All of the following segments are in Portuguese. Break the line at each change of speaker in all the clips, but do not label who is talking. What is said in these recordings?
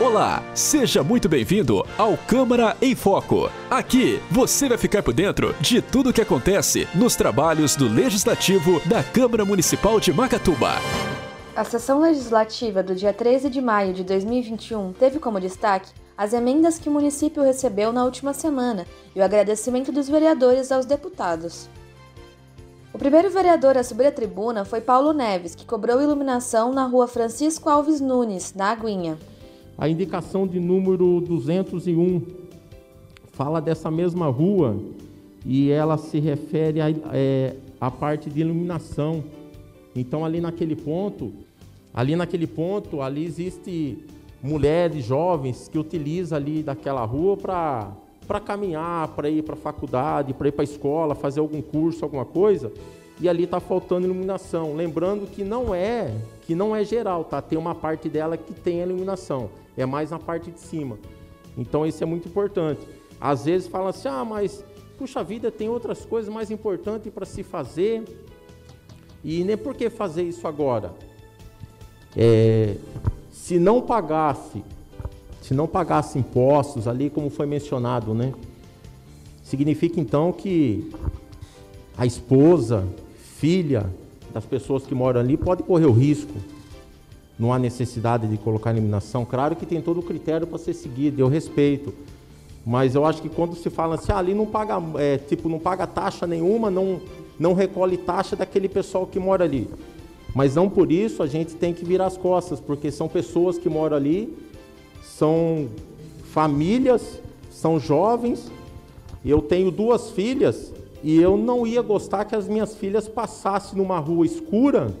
Olá, seja muito bem-vindo ao Câmara em Foco. Aqui você vai ficar por dentro de tudo o que acontece nos trabalhos do Legislativo da Câmara Municipal de Macatuba.
A sessão legislativa do dia 13 de maio de 2021 teve como destaque as emendas que o município recebeu na última semana e o agradecimento dos vereadores aos deputados. O primeiro vereador a subir a tribuna foi Paulo Neves, que cobrou iluminação na rua Francisco Alves Nunes, na Aguinha.
A indicação de número 201 fala dessa mesma rua e ela se refere à é, parte de iluminação. Então ali naquele ponto, ali naquele ponto, ali existe mulheres jovens que utilizam ali daquela rua para para caminhar, para ir para a faculdade, para ir para a escola, fazer algum curso, alguma coisa, e ali está faltando iluminação. Lembrando que não é que não é geral, tá? Tem uma parte dela que tem iluminação, é mais na parte de cima. Então isso é muito importante. Às vezes fala assim, ah, mas puxa vida, tem outras coisas mais importantes para se fazer. E nem por que fazer isso agora? É, se não pagasse se não pagasse impostos ali, como foi mencionado, né? Significa então que a esposa, filha das pessoas que moram ali pode correr o risco. Não há necessidade de colocar eliminação. Claro que tem todo o critério para ser seguido, eu respeito. Mas eu acho que quando se fala assim, ah, ali não paga, é, tipo, não paga taxa nenhuma, não, não recolhe taxa daquele pessoal que mora ali. Mas não por isso a gente tem que virar as costas, porque são pessoas que moram ali são famílias, são jovens. Eu tenho duas filhas e eu não ia gostar que as minhas filhas passassem numa rua escura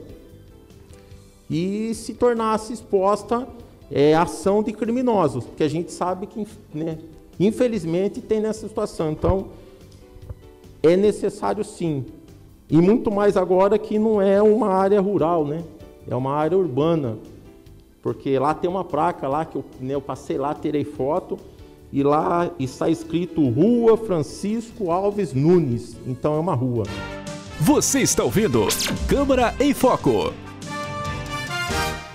e se tornasse exposta é, ação de criminosos, porque a gente sabe que, né, infelizmente, tem nessa situação. Então, é necessário sim. E muito mais agora que não é uma área rural, né? É uma área urbana porque lá tem uma placa lá que eu, né, eu passei lá, tirei foto e lá está escrito Rua Francisco Alves Nunes. Então é uma rua.
Você está ouvindo Câmara em Foco.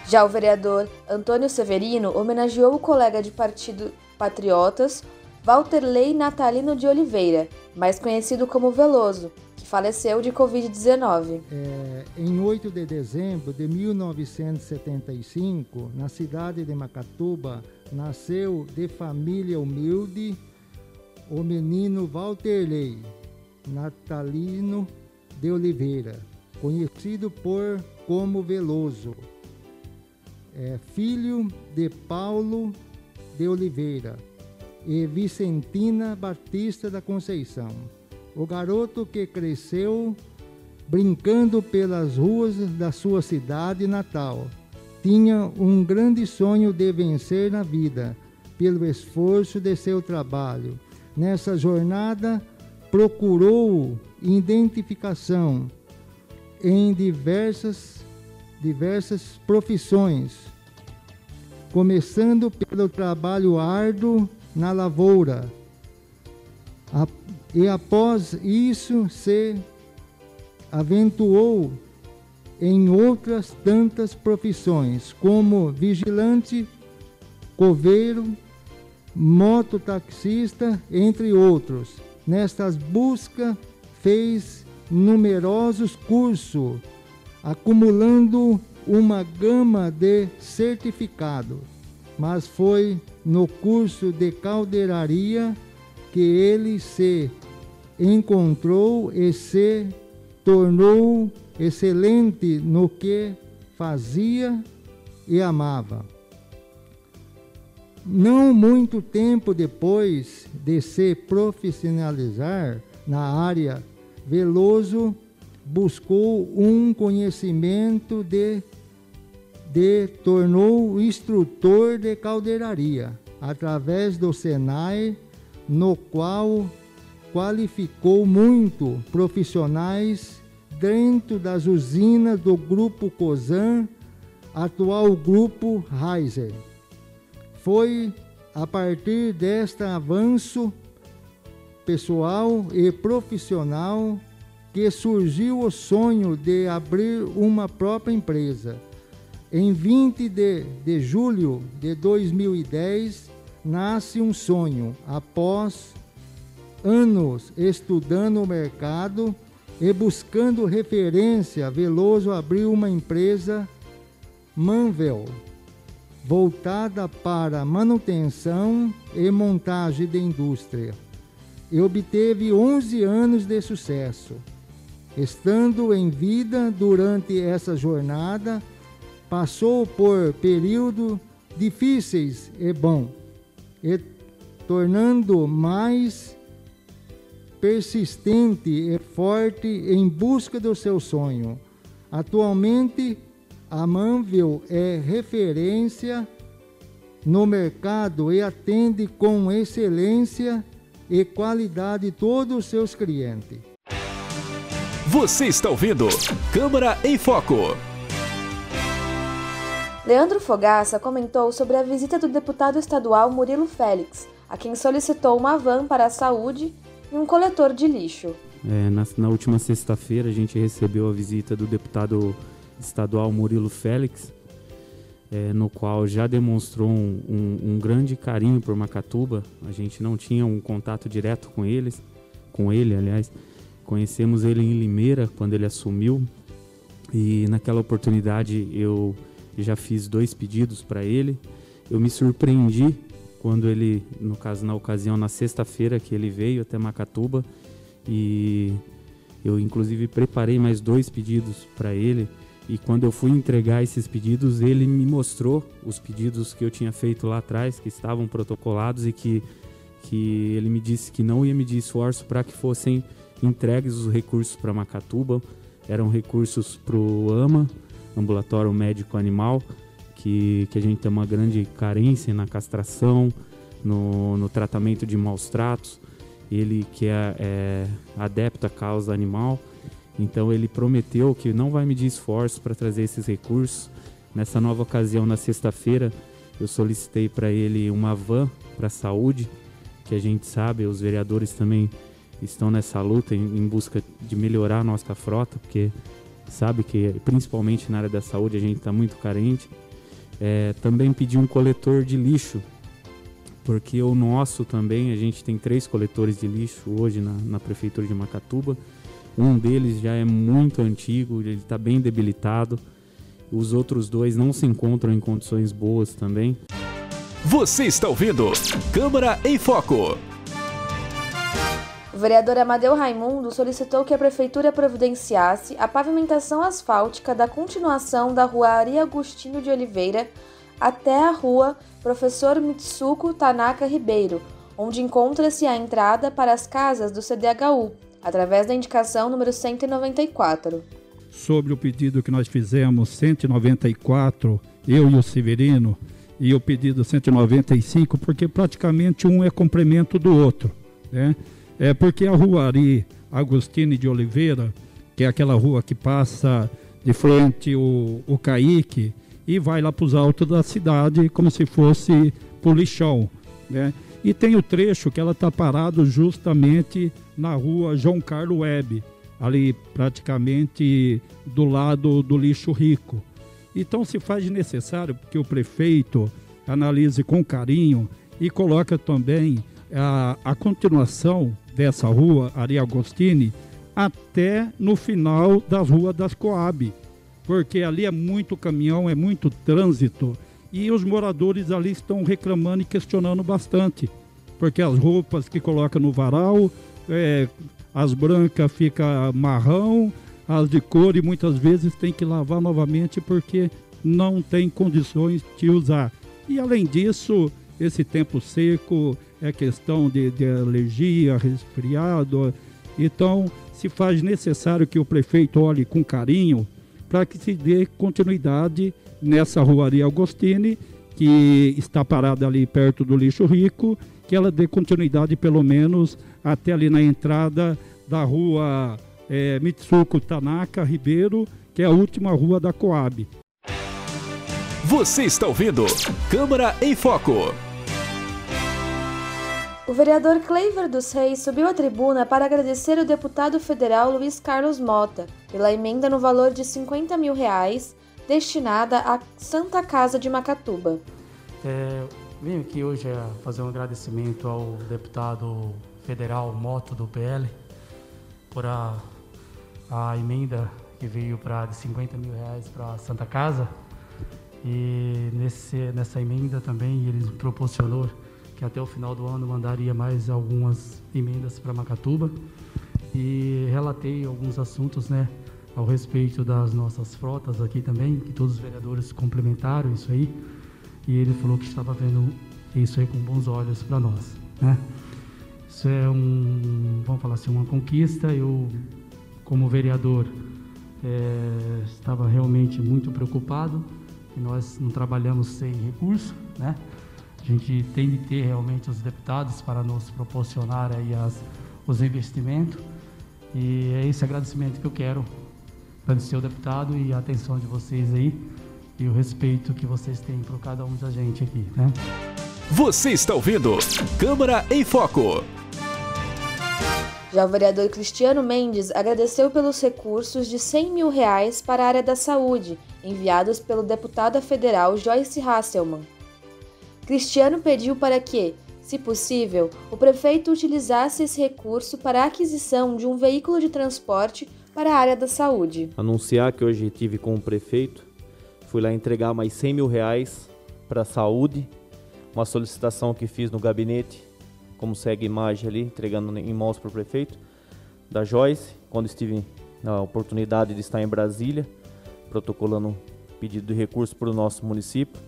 Já o vereador Antônio Severino homenageou o colega de partido Patriotas, Walterley Natalino de Oliveira, mais conhecido como Veloso, faleceu de Covid-19.
É, em 8 de dezembro de 1975, na cidade de Macatuba, nasceu de família humilde o menino Walterley Natalino de Oliveira, conhecido por como Veloso. É, filho de Paulo de Oliveira e Vicentina Batista da Conceição o garoto que cresceu brincando pelas ruas da sua cidade natal. Tinha um grande sonho de vencer na vida, pelo esforço de seu trabalho. Nessa jornada, procurou identificação em diversas, diversas profissões, começando pelo trabalho árduo na lavoura, e após isso se aventurou em outras tantas profissões, como vigilante, coveiro, mototaxista, entre outros. Nestas buscas, fez numerosos cursos, acumulando uma gama de certificados. Mas foi no curso de caldeiraria que ele se encontrou e se tornou excelente no que fazia e amava. Não muito tempo depois de se profissionalizar na área, Veloso buscou um conhecimento de, de tornou instrutor de caldeiraria através do Senai, no qual qualificou muito profissionais dentro das usinas do Grupo COSAN, atual Grupo Reiser. Foi a partir deste avanço pessoal e profissional que surgiu o sonho de abrir uma própria empresa. Em 20 de, de julho de 2010, nasce um sonho após anos estudando o mercado e buscando referência, Veloso abriu uma empresa Manvel, voltada para manutenção e montagem de indústria. E obteve 11 anos de sucesso. Estando em vida durante essa jornada, passou por períodos difíceis e bom, e tornando mais persistente e forte em busca do seu sonho. Atualmente, a Manvel é referência no mercado e atende com excelência e qualidade todos os seus clientes.
Você está ouvindo Câmara em Foco.
Leandro Fogaça comentou sobre a visita do deputado estadual Murilo Félix, a quem solicitou uma van para a saúde e um coletor de lixo.
É, na, na, última sexta-feira a gente recebeu a visita do deputado estadual Murilo Félix, é, no qual já demonstrou um, um, um, grande carinho por Macatuba. A gente não tinha um contato direto com eles, com ele, aliás. Conhecemos ele em Limeira quando ele assumiu. E naquela oportunidade eu já fiz dois pedidos para ele. Eu me surpreendi quando ele, no caso, na ocasião, na sexta-feira que ele veio até Macatuba. E eu inclusive preparei mais dois pedidos para ele. E quando eu fui entregar esses pedidos, ele me mostrou os pedidos que eu tinha feito lá atrás, que estavam protocolados e que, que ele me disse que não ia medir esforço para que fossem entregues os recursos para Macatuba. Eram recursos para o AMA, Ambulatório Médico Animal, que, que a gente tem uma grande carência na castração, no, no tratamento de maus tratos. Ele que é, é adepto à causa animal, então ele prometeu que não vai medir esforços para trazer esses recursos. Nessa nova ocasião, na sexta-feira, eu solicitei para ele uma van para a saúde, que a gente sabe, os vereadores também estão nessa luta em, em busca de melhorar a nossa frota, porque sabe que principalmente na área da saúde a gente está muito carente. É, também pedi um coletor de lixo, porque o nosso também, a gente tem três coletores de lixo hoje na, na prefeitura de Macatuba. Um deles já é muito antigo, ele está bem debilitado. Os outros dois não se encontram em condições boas também.
Você está ouvindo Câmara em Foco.
O vereador Amadeu Raimundo solicitou que a prefeitura providenciasse a pavimentação asfáltica da continuação da rua Ari Agostinho de Oliveira até a rua Professor Mitsuko Tanaka Ribeiro, onde encontra-se a entrada para as casas do CDHU, através da indicação número 194.
Sobre o pedido que nós fizemos, 194, eu e o Severino, e o pedido 195, porque praticamente um é complemento do outro, né? É porque a rua Ari Agostini de Oliveira, que é aquela rua que passa de frente o, o Caíque e vai lá para os altos da cidade como se fosse polichão, né? E tem o trecho que ela está parado justamente na rua João Carlos Web, ali praticamente do lado do lixo rico. Então se faz necessário que o prefeito analise com carinho e coloque também a, a continuação dessa rua, Ari Agostini, até no final das ruas das Coab, porque ali é muito caminhão, é muito trânsito e os moradores ali estão reclamando e questionando bastante, porque as roupas que coloca no varal, é, as brancas fica marrão, as de cor e muitas vezes tem que lavar novamente porque não tem condições de usar. E além disso, esse tempo seco é questão de, de alergia, resfriado. Então, se faz necessário que o prefeito olhe com carinho para que se dê continuidade nessa ruaria Agostini, que está parada ali perto do lixo rico, que ela dê continuidade pelo menos até ali na entrada da rua é, Mitsuko Tanaka Ribeiro, que é a última rua da Coab.
Você está ouvindo Câmara em Foco.
O vereador Cleiver dos Reis subiu à tribuna para agradecer o deputado federal Luiz Carlos Mota pela emenda no valor de 50 mil reais destinada à Santa Casa de Macatuba.
É, venho aqui hoje fazer um agradecimento ao deputado federal Moto do PL por a, a emenda que veio para de 50 mil reais para a Santa Casa. E nesse, nessa emenda também ele proporcionou que até o final do ano mandaria mais algumas emendas para Macatuba. E relatei alguns assuntos né, ao respeito das nossas frotas aqui também, que todos os vereadores complementaram isso aí. E ele falou que estava vendo isso aí com bons olhos para nós. Né? Isso é um, vamos falar assim, uma conquista. Eu, como vereador, é, estava realmente muito preocupado. E nós não trabalhamos sem recurso, né? A gente tem de ter realmente os deputados para nos proporcionar aí as, os investimentos. E é esse agradecimento que eu quero agradecer ao deputado e a atenção de vocês aí e o respeito que vocês têm por cada um da gente aqui, né?
Você está ouvindo Câmara em Foco.
Já o vereador Cristiano Mendes agradeceu pelos recursos de 100 mil reais para a área da saúde, enviados pelo deputada federal Joyce Hasselman. Cristiano pediu para que, se possível, o prefeito utilizasse esse recurso para a aquisição de um veículo de transporte para a área da saúde.
Anunciar que hoje tive com o prefeito, fui lá entregar mais 100 mil reais para a saúde, uma solicitação que fiz no gabinete como segue a imagem ali, entregando em mãos para o prefeito, da Joyce, quando estive na oportunidade de estar em Brasília, protocolando pedido de recurso para o nosso município.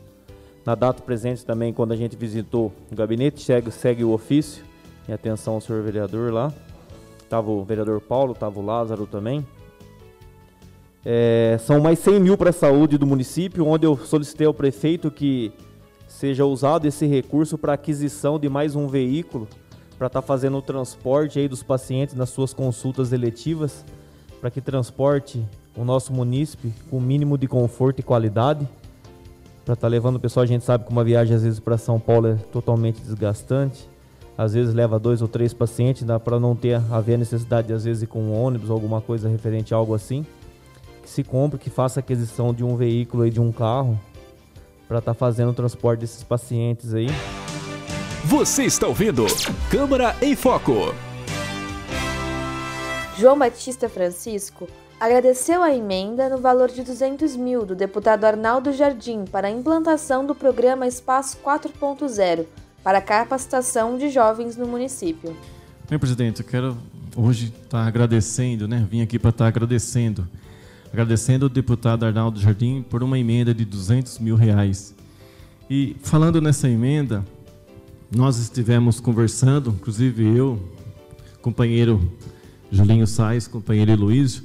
Na data presente também, quando a gente visitou o gabinete, segue, segue o ofício, em atenção ao senhor vereador lá. Estava o vereador Paulo, estava o Lázaro também. É, são mais 100 mil para a saúde do município, onde eu solicitei ao prefeito que seja usado esse recurso para aquisição de mais um veículo para estar tá fazendo o transporte aí dos pacientes nas suas consultas eletivas, para que transporte o nosso munícipe com o mínimo de conforto e qualidade, para estar tá levando o pessoal. A gente sabe que uma viagem às vezes para São Paulo é totalmente desgastante, às vezes leva dois ou três pacientes, dá para não ter haver necessidade de, às vezes ir com um ônibus ou alguma coisa referente a algo assim. Que se compre, que faça aquisição de um veículo e de um carro para estar tá fazendo o transporte desses pacientes aí.
Você está ouvindo Câmara em Foco.
João Batista Francisco agradeceu a emenda no valor de 200 mil do deputado Arnaldo Jardim para a implantação do programa Espaço 4.0 para capacitação de jovens no município.
Bem, presidente, eu quero hoje estar tá agradecendo, né? Vim aqui para estar tá agradecendo agradecendo ao deputado Arnaldo Jardim por uma emenda de 200 mil reais. E falando nessa emenda, nós estivemos conversando, inclusive eu, companheiro Julinho Sais, companheiro Luiz,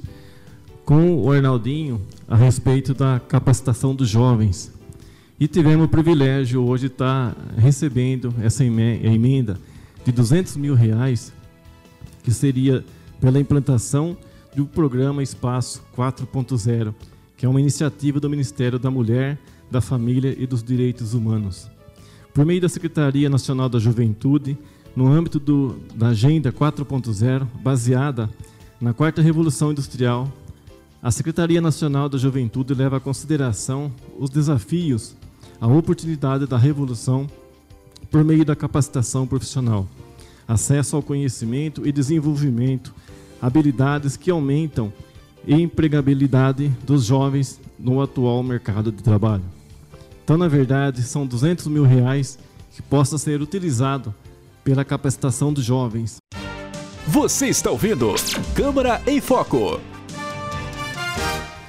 com o Arnaldinho a respeito da capacitação dos jovens. E tivemos o privilégio hoje de estar recebendo essa emenda de 200 mil reais, que seria pela implantação do programa Espaço 4.0, que é uma iniciativa do Ministério da Mulher, da Família e dos Direitos Humanos. Por meio da Secretaria Nacional da Juventude, no âmbito do, da Agenda 4.0, baseada na Quarta Revolução Industrial, a Secretaria Nacional da Juventude leva à consideração os desafios, a oportunidade da revolução por meio da capacitação profissional, acesso ao conhecimento e desenvolvimento habilidades que aumentam a empregabilidade dos jovens no atual mercado de trabalho. Então, na verdade, são 200 mil reais que possa ser utilizado pela capacitação dos jovens.
Você está ouvindo Câmara em Foco.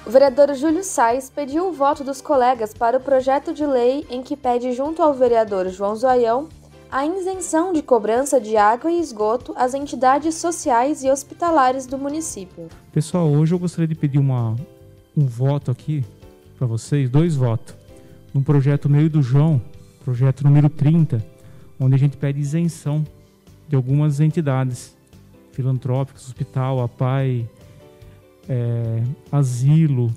O vereador Júlio Sais pediu o voto dos colegas para o projeto de lei em que pede, junto ao vereador João Zoião, a isenção de cobrança de água e esgoto às entidades sociais e hospitalares do município.
Pessoal, hoje eu gostaria de pedir uma, um voto aqui para vocês, dois votos, num projeto meio do João, projeto número 30, onde a gente pede isenção de algumas entidades filantrópicas, hospital, a PAI, é, asilo,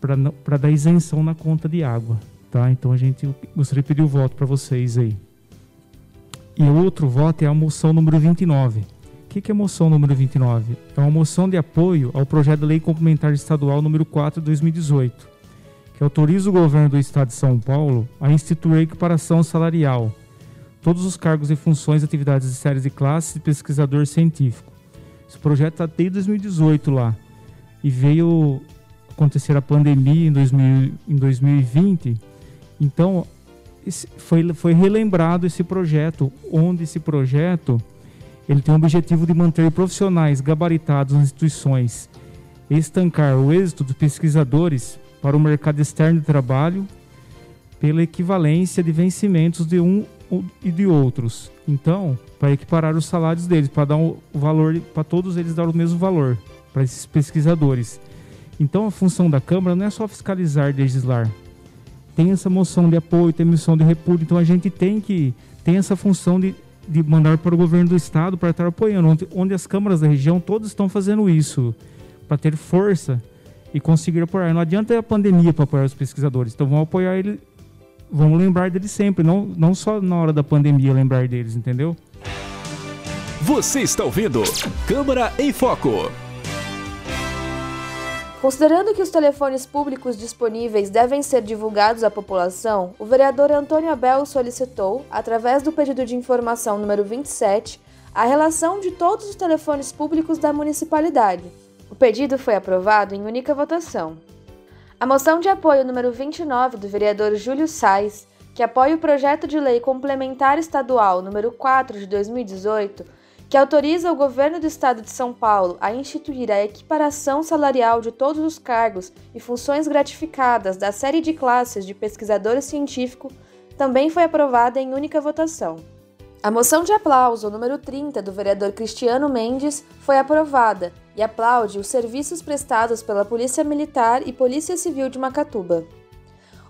para dar isenção na conta de água. Tá? Então a gente gostaria de pedir o voto para vocês aí. E o outro voto é a moção número 29. O que, que é a moção número 29? É uma moção de apoio ao projeto de lei complementar estadual número 4 de 2018. que autoriza o governo do estado de São Paulo a instituir a equiparação salarial, todos os cargos e funções, atividades e séries de classe de pesquisador científico. Esse projeto está desde 2018 lá e veio acontecer a pandemia em, 2000, em 2020. Então, foi, foi relembrado esse projeto, onde esse projeto ele tem o objetivo de manter profissionais gabaritados nas instituições estancar o êxito dos pesquisadores para o mercado externo de trabalho pela equivalência de vencimentos de um e de outros. Então, para equiparar os salários deles, para dar o um valor, para todos eles dar o mesmo valor para esses pesquisadores. Então, a função da Câmara não é só fiscalizar e legislar. Tem essa moção de apoio, tem moção de repúdio. Então, a gente tem que tem essa função de, de mandar para o governo do estado para estar apoiando, onde, onde as câmaras da região todas estão fazendo isso para ter força e conseguir apoiar. Não adianta a pandemia para apoiar os pesquisadores. Então, vão apoiar ele vamos lembrar deles sempre, não, não só na hora da pandemia lembrar deles, entendeu?
Você está ouvindo Câmara em Foco.
Considerando que os telefones públicos disponíveis devem ser divulgados à população, o vereador Antônio Abel solicitou, através do pedido de informação número 27, a relação de todos os telefones públicos da municipalidade. O pedido foi aprovado em única votação. A moção de apoio número 29 do vereador Júlio Sais, que apoia o projeto de lei complementar estadual número 4 de 2018, que autoriza o governo do estado de São Paulo a instituir a equiparação salarial de todos os cargos e funções gratificadas da série de classes de pesquisador científico, também foi aprovada em única votação. A moção de aplauso número 30 do vereador Cristiano Mendes foi aprovada e aplaude os serviços prestados pela Polícia Militar e Polícia Civil de Macatuba.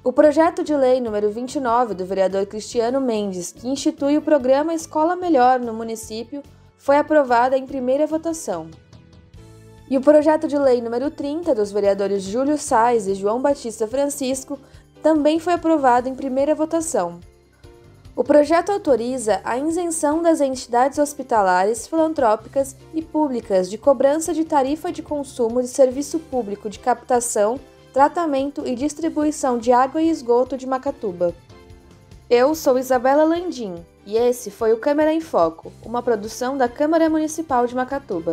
O projeto de lei número 29 do vereador Cristiano Mendes, que institui o programa Escola Melhor no município, foi aprovado em primeira votação. E o projeto de lei número 30 dos vereadores Júlio Sais e João Batista Francisco também foi aprovado em primeira votação. O projeto autoriza a isenção das entidades hospitalares, filantrópicas e públicas de cobrança de tarifa de consumo de serviço público de captação, tratamento e distribuição de água e esgoto de Macatuba. Eu sou Isabela Landim e esse foi o Câmara em Foco, uma produção da Câmara Municipal de Macatuba.